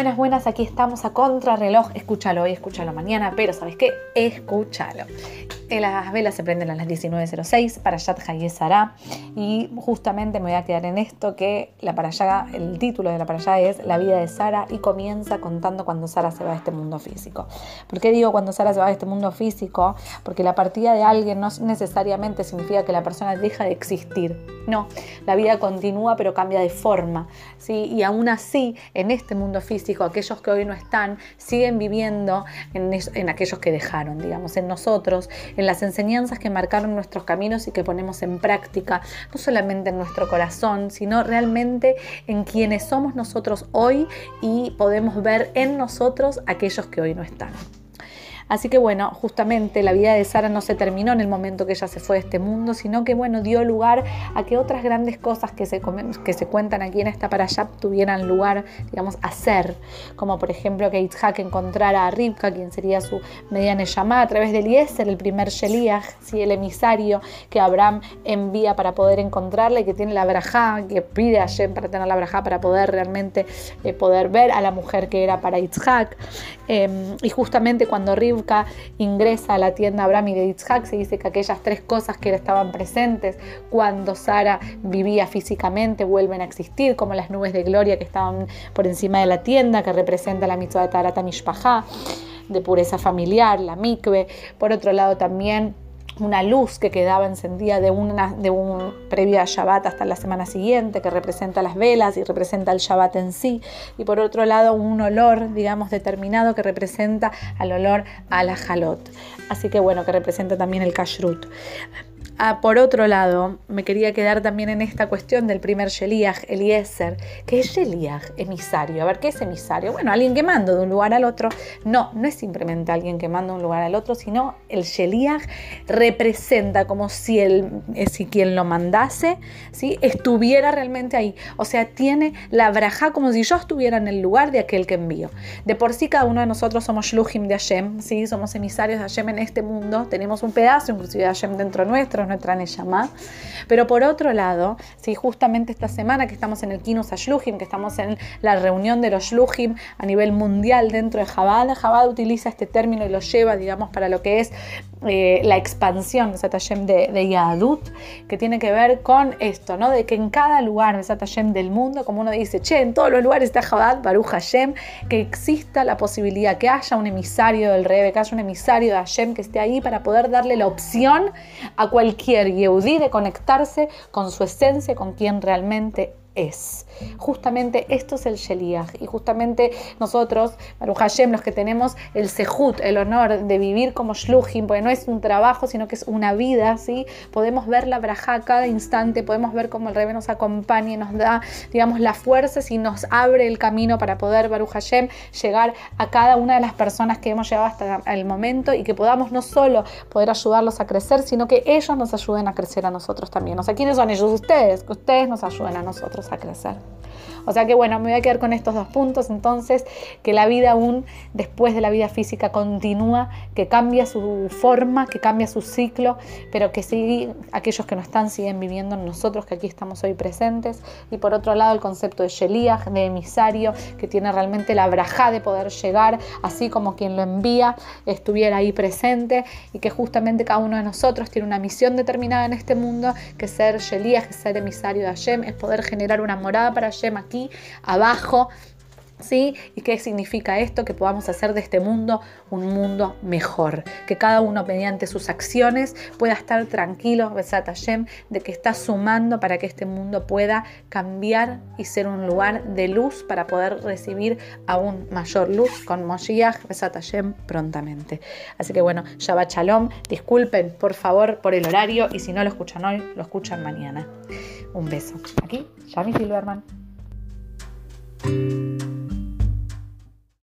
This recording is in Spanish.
Buenas, buenas, aquí estamos a contrarreloj. Escúchalo hoy, escúchalo mañana, pero ¿sabes qué? Escúchalo. Eh, las velas se prenden a las 19.06 para Yad Hayesara y justamente me voy a quedar en esto que la parashá, el título de la parashá es La vida de Sara y comienza contando cuando Sara se va de este mundo físico. ¿Por qué digo cuando Sara se va de este mundo físico? Porque la partida de alguien no necesariamente significa que la persona deja de existir. No, la vida continúa pero cambia de forma. ¿sí? Y aún así, en este mundo físico, aquellos que hoy no están siguen viviendo en, en aquellos que dejaron, digamos, en nosotros en las enseñanzas que marcaron nuestros caminos y que ponemos en práctica, no solamente en nuestro corazón, sino realmente en quienes somos nosotros hoy y podemos ver en nosotros aquellos que hoy no están. Así que bueno, justamente la vida de Sara no se terminó en el momento que ella se fue de este mundo, sino que bueno, dio lugar a que otras grandes cosas que se, que se cuentan aquí en esta parashá tuvieran lugar, digamos, a ser. Como por ejemplo que Itzhak encontrara a Rivka, quien sería su mediana llamada, a través de Eliezer, el primer Sheliach, ¿sí? el emisario que Abraham envía para poder encontrarle, que tiene la brajá, que pide a Shem para tener la brajá, para poder realmente eh, poder ver a la mujer que era para Itzhak. Em, y justamente cuando Rivka ingresa a la tienda Abraham y de Yitzhak, se dice que aquellas tres cosas que estaban presentes cuando Sara vivía físicamente vuelven a existir, como las nubes de gloria que estaban por encima de la tienda, que representa la mitzvah de Tarata Mishpachá, de pureza familiar, la mikve. Por otro lado también una luz que quedaba encendida de, una, de un previo a Shabbat hasta la semana siguiente, que representa las velas y representa el Shabbat en sí, y por otro lado un olor, digamos, determinado que representa al olor a la jalot. Así que bueno, que representa también el kashrut. Ah, por otro lado, me quería quedar también en esta cuestión del primer Sheliach, Eliezer. ¿Qué es Sheliach? Emisario. A ver, ¿qué es emisario? Bueno, alguien que manda de un lugar al otro. No, no es simplemente alguien que manda de un lugar al otro, sino el Sheliach representa como si, el, eh, si quien lo mandase ¿sí? estuviera realmente ahí. O sea, tiene la braja como si yo estuviera en el lugar de aquel que envío. De por sí, cada uno de nosotros somos Shluchim de Hashem, ¿sí? somos emisarios de Hashem en este mundo. Tenemos un pedazo, inclusive de Hashem dentro nuestro nuestra Neshama. Pero por otro lado, si justamente esta semana que estamos en el Kinus Ashluhim, que estamos en la reunión de los Shluhim a nivel mundial dentro de Jabal, Jabal utiliza este término y lo lleva, digamos, para lo que es eh, la expansión de, de Yadut, que tiene que ver con esto, ¿no? De que en cada lugar Hashem del mundo, como uno dice, che, en todos los lugares está Jabal, Baruch Hashem, que exista la posibilidad que haya un emisario del Rebe, que haya un emisario de Hashem que esté ahí para poder darle la opción a cualquier Yehudí de conectarse con su esencia, con quien realmente es. Justamente esto es el Sheliach y justamente nosotros, Baruch Hashem, los que tenemos el Sehut, el honor de vivir como Shluchim, porque no es un trabajo, sino que es una vida, ¿sí? Podemos ver la braja cada instante, podemos ver cómo el Rebe nos acompaña y nos da, digamos, las fuerzas y nos abre el camino para poder, Baruch Hashem, llegar a cada una de las personas que hemos llegado hasta el momento y que podamos no solo poder ayudarlos a crecer, sino que ellos nos ayuden a crecer a nosotros también. O sea, ¿quiénes son ellos? Ustedes, que ustedes nos ayuden a nosotros a crecer. O sea que bueno, me voy a quedar con estos dos puntos, entonces que la vida aún después de la vida física continúa, que cambia su forma, que cambia su ciclo, pero que sí, aquellos que no están siguen viviendo en nosotros, que aquí estamos hoy presentes. Y por otro lado el concepto de Sheliach, de emisario, que tiene realmente la braja de poder llegar, así como quien lo envía estuviera ahí presente y que justamente cada uno de nosotros tiene una misión determinada en este mundo, que ser Sheliach, que ser emisario de Hashem, es poder generar una morada para Hashem aquí abajo. ¿Sí? ¿Y qué significa esto? Que podamos hacer de este mundo un mundo mejor. Que cada uno mediante sus acciones pueda estar tranquilo, Besat Hashem, de que está sumando para que este mundo pueda cambiar y ser un lugar de luz para poder recibir aún mayor luz con Moshiach, Besat Hashem, prontamente. Así que bueno, Shabbat Shalom. Disculpen, por favor, por el horario y si no lo escuchan hoy, lo escuchan mañana. Un beso. Aquí, Yami Silverman. Música